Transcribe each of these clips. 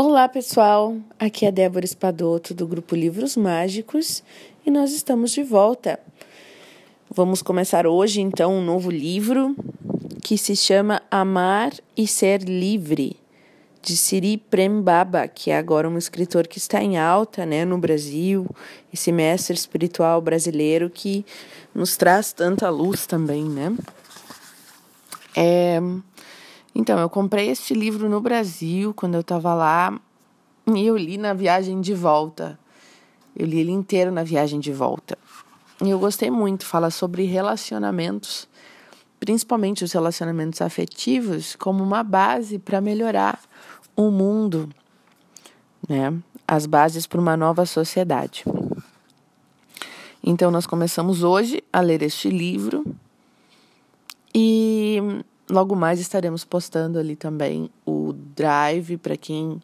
Olá, pessoal! Aqui é Débora Espadoto do grupo Livros Mágicos e nós estamos de volta. Vamos começar hoje então um novo livro que se chama Amar e Ser Livre, de Siri Prembaba, que é agora um escritor que está em alta né, no Brasil, esse mestre espiritual brasileiro que nos traz tanta luz também, né? É, então, eu comprei este livro no Brasil quando eu estava lá e eu li na viagem de volta. Eu li ele inteiro na viagem de volta. E eu gostei muito. Fala sobre relacionamentos, principalmente os relacionamentos afetivos, como uma base para melhorar o mundo, né? As bases para uma nova sociedade. Então, nós começamos hoje a ler este livro e Logo mais estaremos postando ali também o drive para quem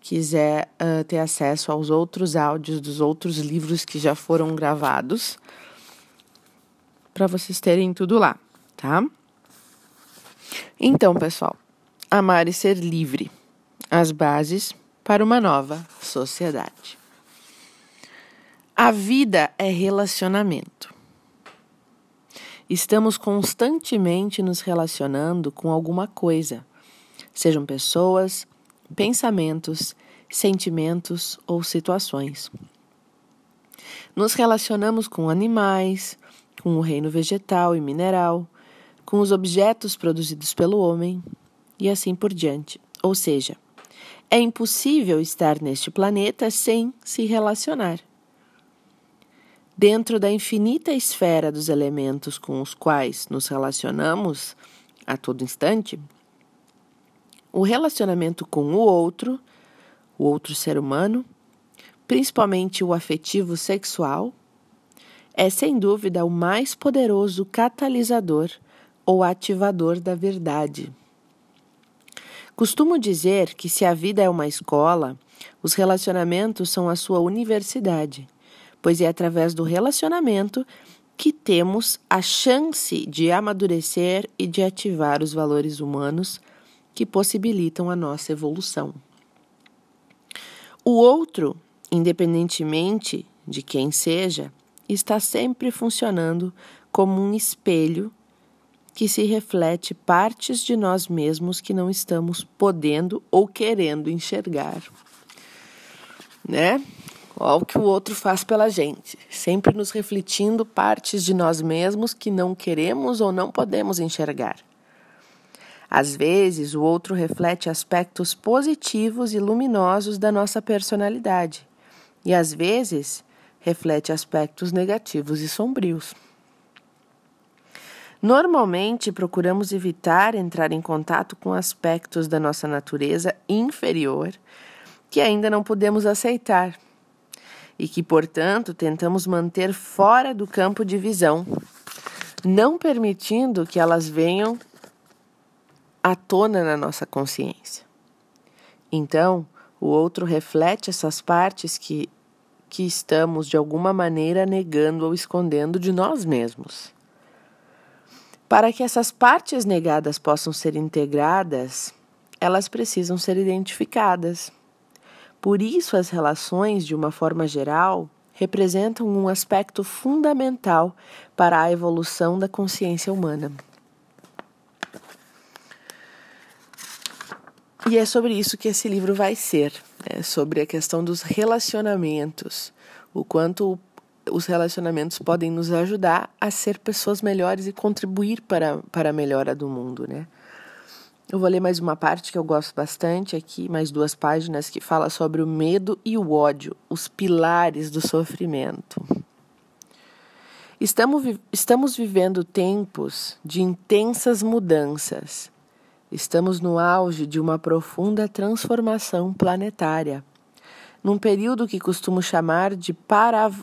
quiser uh, ter acesso aos outros áudios dos outros livros que já foram gravados, para vocês terem tudo lá, tá? Então, pessoal, amar e ser livre as bases para uma nova sociedade. A vida é relacionamento. Estamos constantemente nos relacionando com alguma coisa, sejam pessoas, pensamentos, sentimentos ou situações. Nos relacionamos com animais, com o reino vegetal e mineral, com os objetos produzidos pelo homem e assim por diante. Ou seja, é impossível estar neste planeta sem se relacionar. Dentro da infinita esfera dos elementos com os quais nos relacionamos a todo instante, o relacionamento com o outro, o outro ser humano, principalmente o afetivo sexual, é sem dúvida o mais poderoso catalisador ou ativador da verdade. Costumo dizer que se a vida é uma escola, os relacionamentos são a sua universidade pois é através do relacionamento que temos a chance de amadurecer e de ativar os valores humanos que possibilitam a nossa evolução. O outro, independentemente de quem seja, está sempre funcionando como um espelho que se reflete partes de nós mesmos que não estamos podendo ou querendo enxergar. Né? Olha o que o outro faz pela gente, sempre nos refletindo partes de nós mesmos que não queremos ou não podemos enxergar. Às vezes, o outro reflete aspectos positivos e luminosos da nossa personalidade, e às vezes, reflete aspectos negativos e sombrios. Normalmente, procuramos evitar entrar em contato com aspectos da nossa natureza inferior que ainda não podemos aceitar e que, portanto, tentamos manter fora do campo de visão, não permitindo que elas venham à tona na nossa consciência. Então, o outro reflete essas partes que, que estamos, de alguma maneira, negando ou escondendo de nós mesmos. Para que essas partes negadas possam ser integradas, elas precisam ser identificadas por isso, as relações, de uma forma geral, representam um aspecto fundamental para a evolução da consciência humana. E é sobre isso que esse livro vai ser, né? sobre a questão dos relacionamentos, o quanto os relacionamentos podem nos ajudar a ser pessoas melhores e contribuir para, para a melhora do mundo, né? Eu vou ler mais uma parte que eu gosto bastante aqui, mais duas páginas que fala sobre o medo e o ódio, os pilares do sofrimento. Estamos, estamos vivendo tempos de intensas mudanças. Estamos no auge de uma profunda transformação planetária, num período que costumo chamar de Parav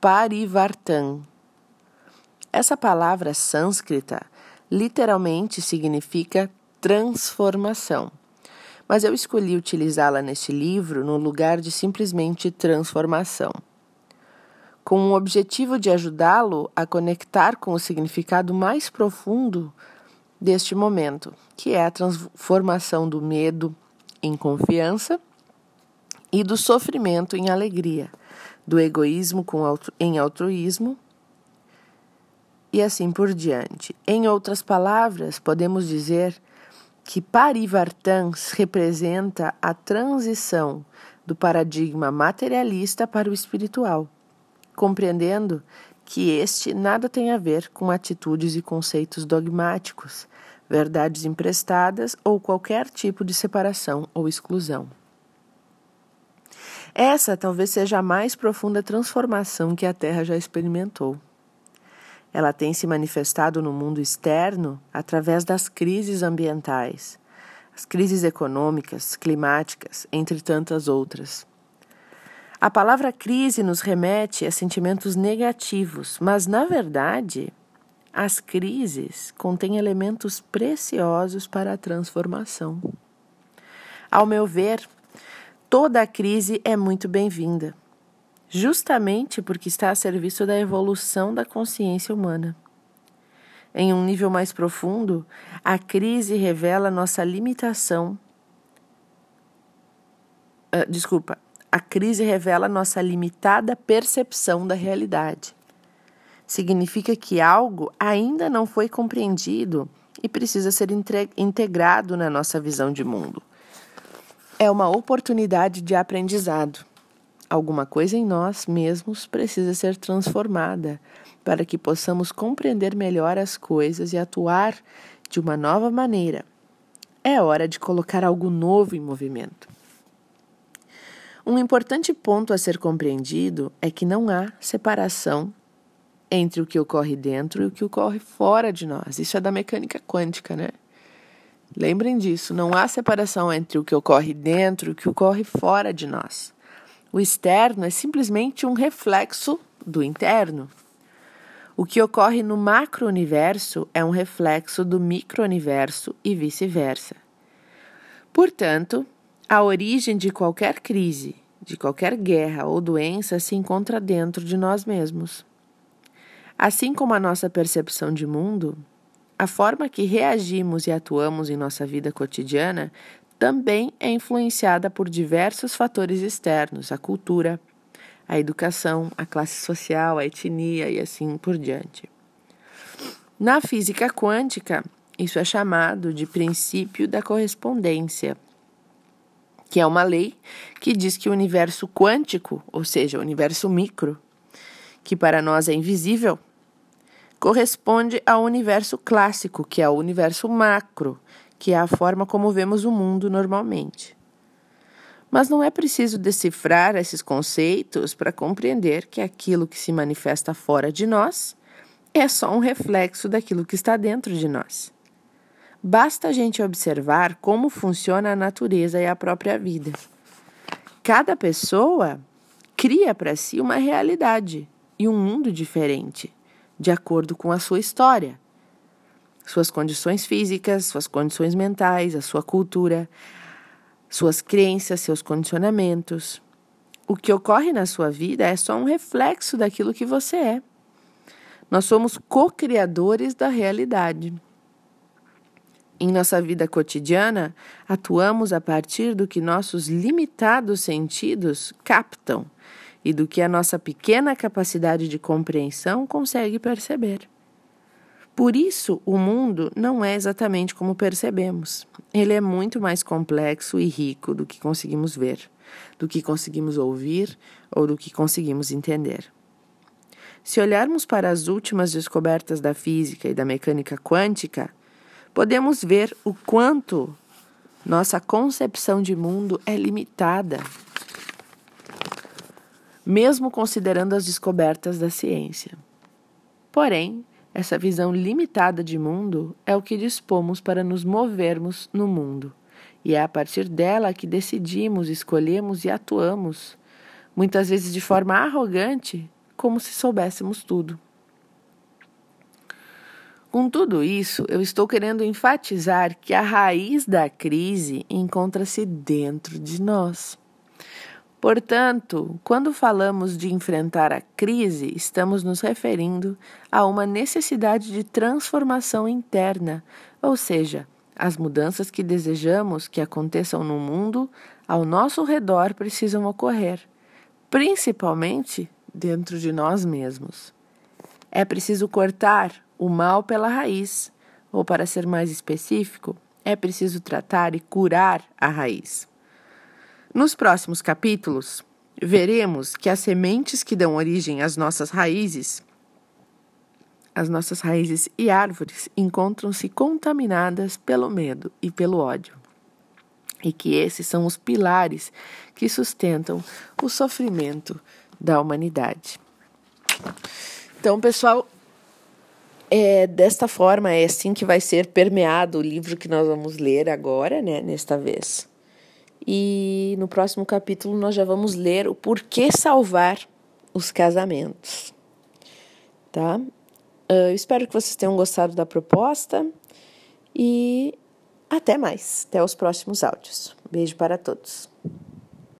Parivartan. Essa palavra sânscrita literalmente significa transformação. Mas eu escolhi utilizá-la neste livro no lugar de simplesmente transformação, com o objetivo de ajudá-lo a conectar com o significado mais profundo deste momento, que é a transformação do medo em confiança e do sofrimento em alegria, do egoísmo com em altruísmo e assim por diante. Em outras palavras, podemos dizer que Parivartans representa a transição do paradigma materialista para o espiritual, compreendendo que este nada tem a ver com atitudes e conceitos dogmáticos, verdades emprestadas ou qualquer tipo de separação ou exclusão. Essa talvez seja a mais profunda transformação que a Terra já experimentou. Ela tem se manifestado no mundo externo através das crises ambientais, as crises econômicas, climáticas, entre tantas outras. A palavra crise nos remete a sentimentos negativos, mas, na verdade, as crises contêm elementos preciosos para a transformação. Ao meu ver, toda crise é muito bem-vinda, justamente porque está a serviço da evolução da consciência humana. Em um nível mais profundo, a crise revela nossa limitação. Uh, desculpa, a crise revela nossa limitada percepção da realidade. Significa que algo ainda não foi compreendido e precisa ser integrado na nossa visão de mundo. É uma oportunidade de aprendizado. Alguma coisa em nós mesmos precisa ser transformada para que possamos compreender melhor as coisas e atuar de uma nova maneira. É hora de colocar algo novo em movimento. Um importante ponto a ser compreendido é que não há separação entre o que ocorre dentro e o que ocorre fora de nós. Isso é da mecânica quântica, né? Lembrem disso, não há separação entre o que ocorre dentro e o que ocorre fora de nós. O externo é simplesmente um reflexo do interno. O que ocorre no macro-universo é um reflexo do micro-universo e vice-versa. Portanto, a origem de qualquer crise, de qualquer guerra ou doença se encontra dentro de nós mesmos. Assim como a nossa percepção de mundo, a forma que reagimos e atuamos em nossa vida cotidiana também é influenciada por diversos fatores externos, a cultura, a educação, a classe social, a etnia e assim por diante. Na física quântica, isso é chamado de princípio da correspondência que é uma lei que diz que o universo quântico, ou seja, o universo micro, que para nós é invisível, corresponde ao universo clássico, que é o universo macro, que é a forma como vemos o mundo normalmente. Mas não é preciso decifrar esses conceitos para compreender que aquilo que se manifesta fora de nós é só um reflexo daquilo que está dentro de nós. Basta a gente observar como funciona a natureza e a própria vida. Cada pessoa cria para si uma realidade e um mundo diferente, de acordo com a sua história, suas condições físicas, suas condições mentais, a sua cultura, suas crenças, seus condicionamentos. O que ocorre na sua vida é só um reflexo daquilo que você é. Nós somos co-criadores da realidade. Em nossa vida cotidiana, atuamos a partir do que nossos limitados sentidos captam e do que a nossa pequena capacidade de compreensão consegue perceber. Por isso, o mundo não é exatamente como percebemos. Ele é muito mais complexo e rico do que conseguimos ver, do que conseguimos ouvir ou do que conseguimos entender. Se olharmos para as últimas descobertas da física e da mecânica quântica, podemos ver o quanto nossa concepção de mundo é limitada, mesmo considerando as descobertas da ciência. Porém, essa visão limitada de mundo é o que dispomos para nos movermos no mundo, e é a partir dela que decidimos, escolhemos e atuamos, muitas vezes de forma arrogante, como se soubéssemos tudo. Com tudo isso, eu estou querendo enfatizar que a raiz da crise encontra-se dentro de nós. Portanto, quando falamos de enfrentar a crise, estamos nos referindo a uma necessidade de transformação interna, ou seja, As mudanças que desejamos que aconteçam no mundo ao nosso redor precisam ocorrer, principalmente dentro de nós mesmos. É preciso cortar o mal pela raiz, ou para ser mais específico, é preciso tratar e curar a raiz. Nos próximos capítulos, veremos que as sementes que dão origem às nossas raízes as nossas raízes e árvores encontram-se contaminadas pelo medo e pelo ódio. E que esses são os pilares que sustentam o sofrimento da humanidade. Então, pessoal, é desta forma, é assim que vai ser permeado o livro que nós vamos ler agora, né, nesta vez. E no próximo capítulo nós já vamos ler o porquê salvar os casamentos. Tá? Uh, espero que vocês tenham gostado da proposta e até mais. Até os próximos áudios. Beijo para todos.